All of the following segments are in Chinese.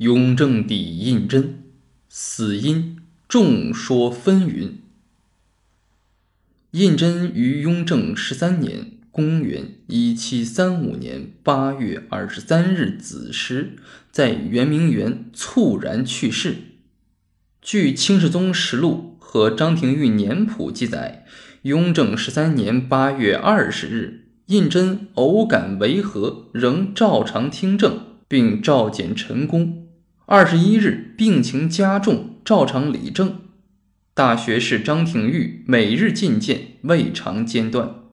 雍正帝胤禛，死因众说纷纭。胤禛于雍正十三年（公元一七三五年）八月二十三日子时，在圆明园猝然去世。据《清世宗实录》和张廷玉年谱记载，雍正十三年八月二十日，胤禛偶感违和，仍照常听政，并召见陈宫。二十一日，病情加重，照常理政。大学士张廷玉每日觐见，未尝间断。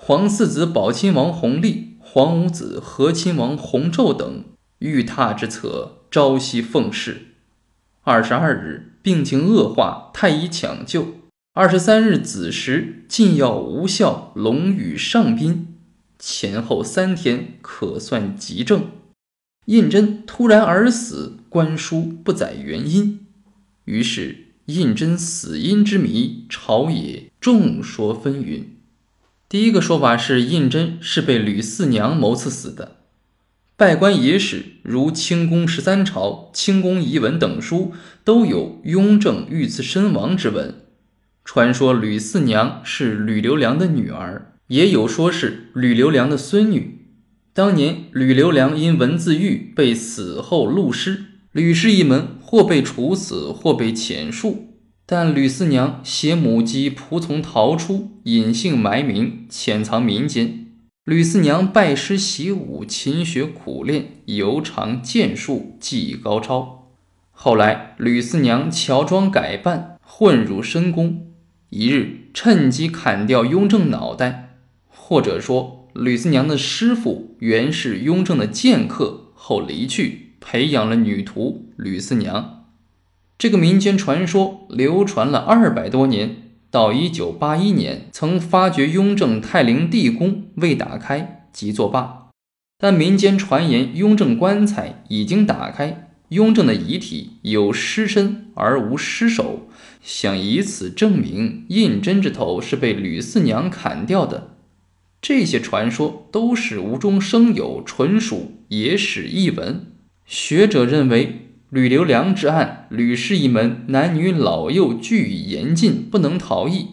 皇四子宝亲王弘历、皇五子和亲王弘昼等御榻之侧，朝夕奉侍。二十二日，病情恶化，太医抢救。二十三日子时，禁药无效，龙羽上宾，前后三天，可算急症。胤禛突然而死，官书不载原因，于是胤禛死因之谜，朝野众说纷纭。第一个说法是胤禛是被吕四娘谋刺死的。拜官野史如《清宫十三朝》《清宫遗文》等书都有雍正遇刺身亡之文。传说吕四娘是吕留良的女儿，也有说是吕留良的孙女。当年吕留良因文字狱被死后戮尸，吕氏一门或被处死，或被遣戍。但吕四娘携母及仆从逃出，隐姓埋名，潜藏民间。吕四娘拜师习武，勤学苦练，尤长剑术，技艺高超。后来吕四娘乔装改扮，混入深宫，一日趁机砍掉雍正脑袋，或者说。吕四娘的师傅原是雍正的剑客，后离去，培养了女徒吕四娘。这个民间传说流传了二百多年，到一九八一年，曾发觉雍正太陵地宫未打开，即作罢。但民间传言雍正棺材已经打开，雍正的遗体有尸身而无尸首，想以此证明胤禛之头是被吕四娘砍掉的。这些传说都是无中生有，纯属野史异闻。学者认为，吕留良之案，吕氏一门男女老幼俱已严禁，不能逃逸，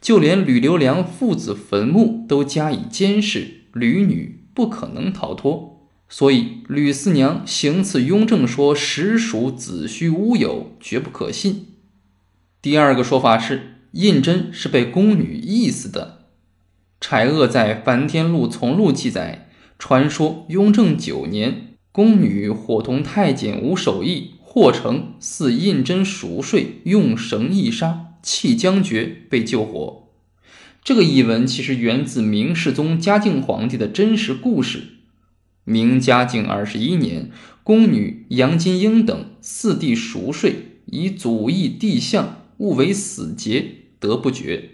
就连吕留良父子坟墓都加以监视，吕女不可能逃脱。所以，吕四娘行刺雍正说实属子虚乌有，绝不可信。第二个说法是，胤禛是被宫女缢死的。柴鄂在《梵天录从录》记载，传说雍正九年，宫女伙同太监吴守义，霍成似胤禛熟睡，用绳一杀，弃将绝，被救活。这个译文其实源自明世宗嘉靖皇帝的真实故事。明嘉靖二十一年，宫女杨金英等四弟熟睡，以祖义帝相，误为死劫，得不绝。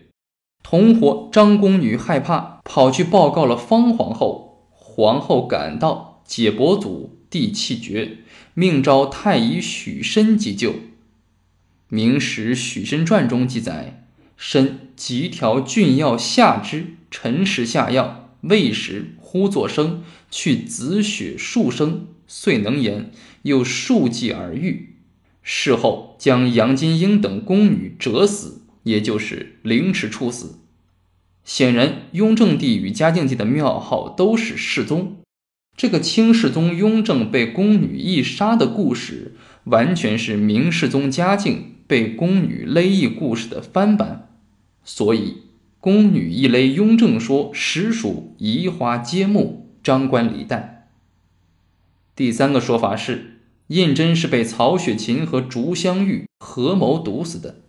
同伙张宫女害怕，跑去报告了方皇后。皇后赶到，解伯祖，地气绝，命召太医许申急救。《明史·许申传》中记载，申即调郡药下之，辰时下药，未时忽作声，去紫血数升，遂能言，又数剂而愈。事后将杨金英等宫女折死。也就是凌迟处死。显然，雍正帝与嘉靖帝的庙号都是世宗。这个清世宗雍正被宫女缢杀的故事，完全是明世宗嘉靖被宫女勒缢故事的翻版。所以，宫女一勒雍正说实属移花接木、张冠李戴。第三个说法是，胤禛是被曹雪芹和竹香玉合谋毒死的。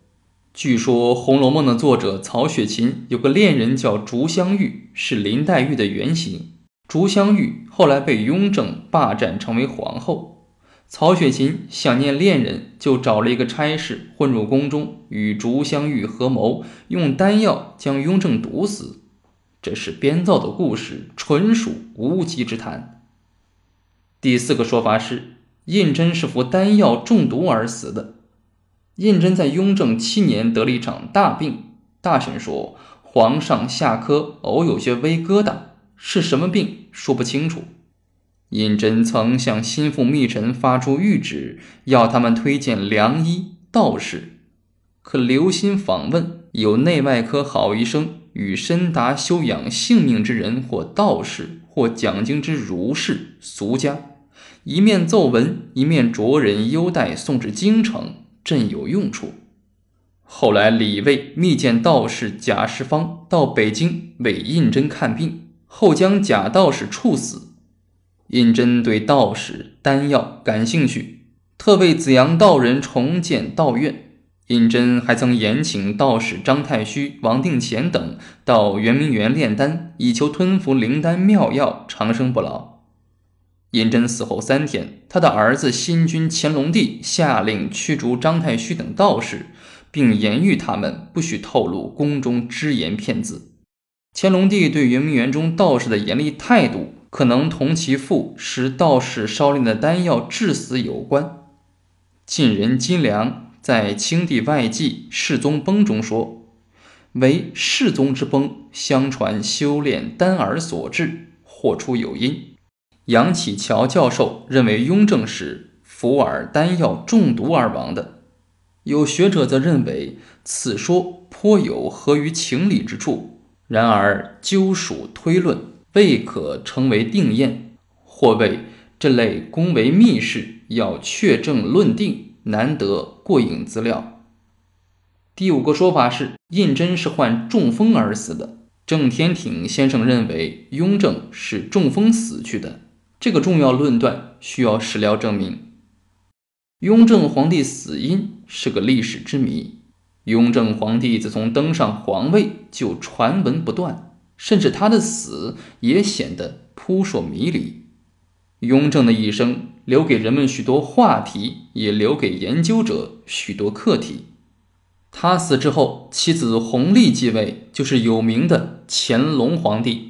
据说《红楼梦》的作者曹雪芹有个恋人叫竹香玉，是林黛玉的原型。竹香玉后来被雍正霸占，成为皇后。曹雪芹想念恋人，就找了一个差事混入宫中，与竹香玉合谋，用丹药将雍正毒死。这是编造的故事，纯属无稽之谈。第四个说法是，胤禛是服丹药中毒而死的。胤禛在雍正七年得了一场大病，大臣说皇上下颌偶有些微疙瘩，是什么病说不清楚。胤禛曾向心腹密臣发出谕旨，要他们推荐良医道士。可留心访问，有内外科好医生与深达修养性命之人，或道士，或讲经之儒士、俗家，一面奏文，一面着人优待送至京城，正有用处。后来李卫密见道士贾世芳到北京为胤禛看病，后将假道士处死。胤禛对道士丹药感兴趣，特为紫阳道人重建道院。胤禛还曾延请道士张太虚、王定乾等到圆明园炼丹，以求吞服灵丹妙药，长生不老。胤禛死后三天，他的儿子新君乾隆帝下令驱逐张太虚等道士。并严谕他们不许透露宫中只言片字。乾隆帝对圆明园中道士的严厉态度，可能同其父使道士烧炼的丹药致死有关。晋人金良在《清帝外记·世宗崩》中说：“为世宗之崩，相传修炼丹而所致，或出有因。”杨启桥教授认为雍正时服饵丹药中毒而亡的。有学者则认为此说颇有合于情理之处，然而究属推论，未可称为定验，或谓这类公为秘事，要确证论定，难得过硬资料。第五个说法是胤禛是患中风而死的，郑天挺先生认为雍正是中风死去的，这个重要论断需要史料证明。雍正皇帝死因是个历史之谜。雍正皇帝自从登上皇位就传闻不断，甚至他的死也显得扑朔迷离。雍正的一生留给人们许多话题，也留给研究者许多课题。他死之后，其子弘历继位，就是有名的乾隆皇帝。